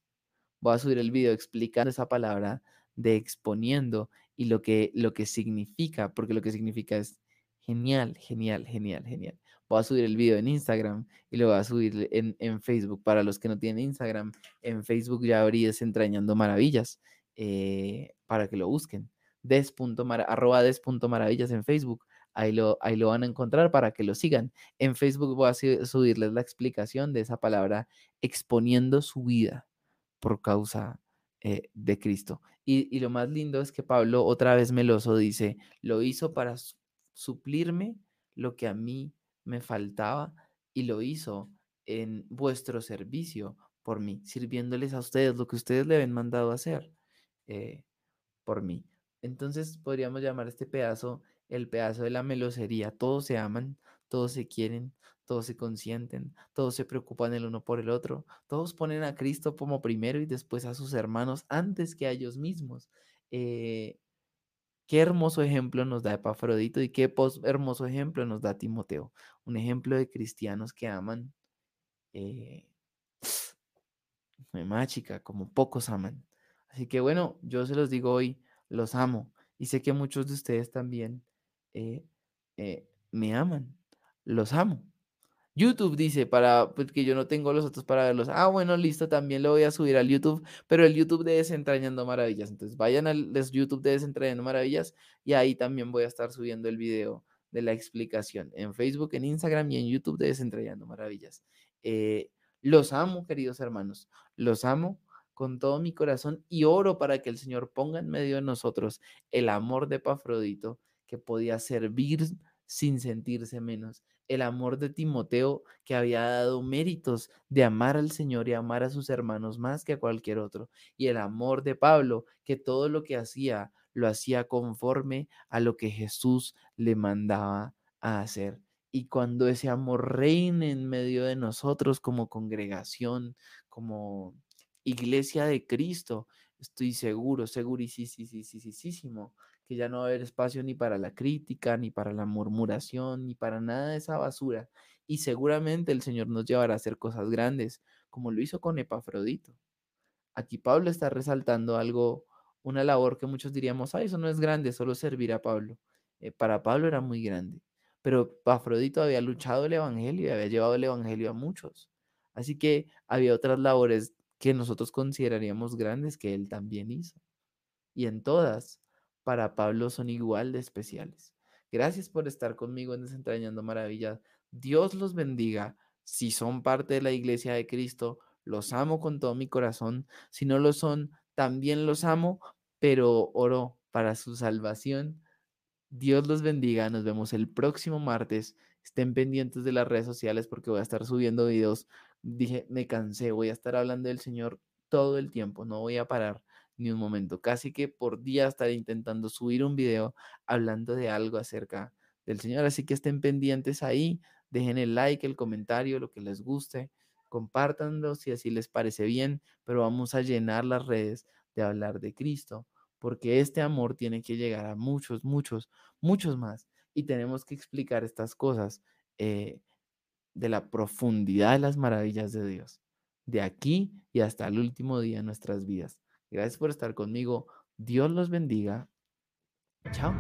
Voy a subir el video explicando esa palabra de exponiendo y lo que, lo que significa, porque lo que significa es genial, genial, genial, genial. Voy a subir el video en Instagram y lo voy a subir en, en Facebook. Para los que no tienen Instagram, en Facebook ya abrí Desentrañando Maravillas eh, para que lo busquen. Des. arroba des.maravillas en Facebook Ahí lo, ahí lo van a encontrar para que lo sigan. En Facebook voy a subirles la explicación de esa palabra exponiendo su vida por causa eh, de Cristo. Y, y, lo más lindo es que Pablo, otra vez meloso, dice, lo hizo para suplirme lo que a mí me faltaba y lo hizo en vuestro servicio por mí, sirviéndoles a ustedes lo que ustedes le habían mandado hacer eh, por mí. Entonces podríamos llamar este pedazo el pedazo de la melosería. Todos se aman, todos se quieren, todos se consienten, todos se preocupan el uno por el otro, todos ponen a Cristo como primero y después a sus hermanos antes que a ellos mismos. Eh, qué hermoso ejemplo nos da Epafrodito y qué hermoso ejemplo nos da Timoteo. Un ejemplo de cristianos que aman. Eh, más chica, como pocos aman. Así que bueno, yo se los digo hoy, los amo. Y sé que muchos de ustedes también eh, eh, me aman, los amo. YouTube dice, para, pues que yo no tengo los otros para verlos. Ah, bueno, listo, también lo voy a subir al YouTube, pero el YouTube de Desentrañando Maravillas. Entonces vayan al YouTube de Desentrañando Maravillas y ahí también voy a estar subiendo el video de la explicación en Facebook, en Instagram y en YouTube de Desentrañando Maravillas. Eh, los amo, queridos hermanos, los amo con todo mi corazón y oro para que el Señor ponga en medio de nosotros el amor de Pafrodito que podía servir sin sentirse menos. El amor de Timoteo que había dado méritos de amar al Señor y amar a sus hermanos más que a cualquier otro. Y el amor de Pablo que todo lo que hacía lo hacía conforme a lo que Jesús le mandaba a hacer. Y cuando ese amor reine en medio de nosotros como congregación, como iglesia de Cristo, estoy seguro, segurísimo que ya no va a haber espacio ni para la crítica, ni para la murmuración, ni para nada de esa basura. Y seguramente el Señor nos llevará a hacer cosas grandes, como lo hizo con Epafrodito. Aquí Pablo está resaltando algo, una labor que muchos diríamos, ah, eso no es grande, solo servir a Pablo. Eh, para Pablo era muy grande, pero Epafrodito había luchado el Evangelio y había llevado el Evangelio a muchos. Así que había otras labores que nosotros consideraríamos grandes que él también hizo. Y en todas, para Pablo son igual de especiales. Gracias por estar conmigo en Desentrañando Maravillas. Dios los bendiga. Si son parte de la iglesia de Cristo, los amo con todo mi corazón. Si no lo son, también los amo, pero oro para su salvación. Dios los bendiga. Nos vemos el próximo martes. Estén pendientes de las redes sociales porque voy a estar subiendo videos dije, me cansé, voy a estar hablando del Señor todo el tiempo, no voy a parar ni un momento. Casi que por día estaré intentando subir un video hablando de algo acerca del Señor. Así que estén pendientes ahí, dejen el like, el comentario, lo que les guste, compártanlo si así les parece bien, pero vamos a llenar las redes de hablar de Cristo, porque este amor tiene que llegar a muchos, muchos, muchos más. Y tenemos que explicar estas cosas. Eh, de la profundidad de las maravillas de Dios, de aquí y hasta el último día de nuestras vidas. Gracias por estar conmigo. Dios los bendiga. Chao.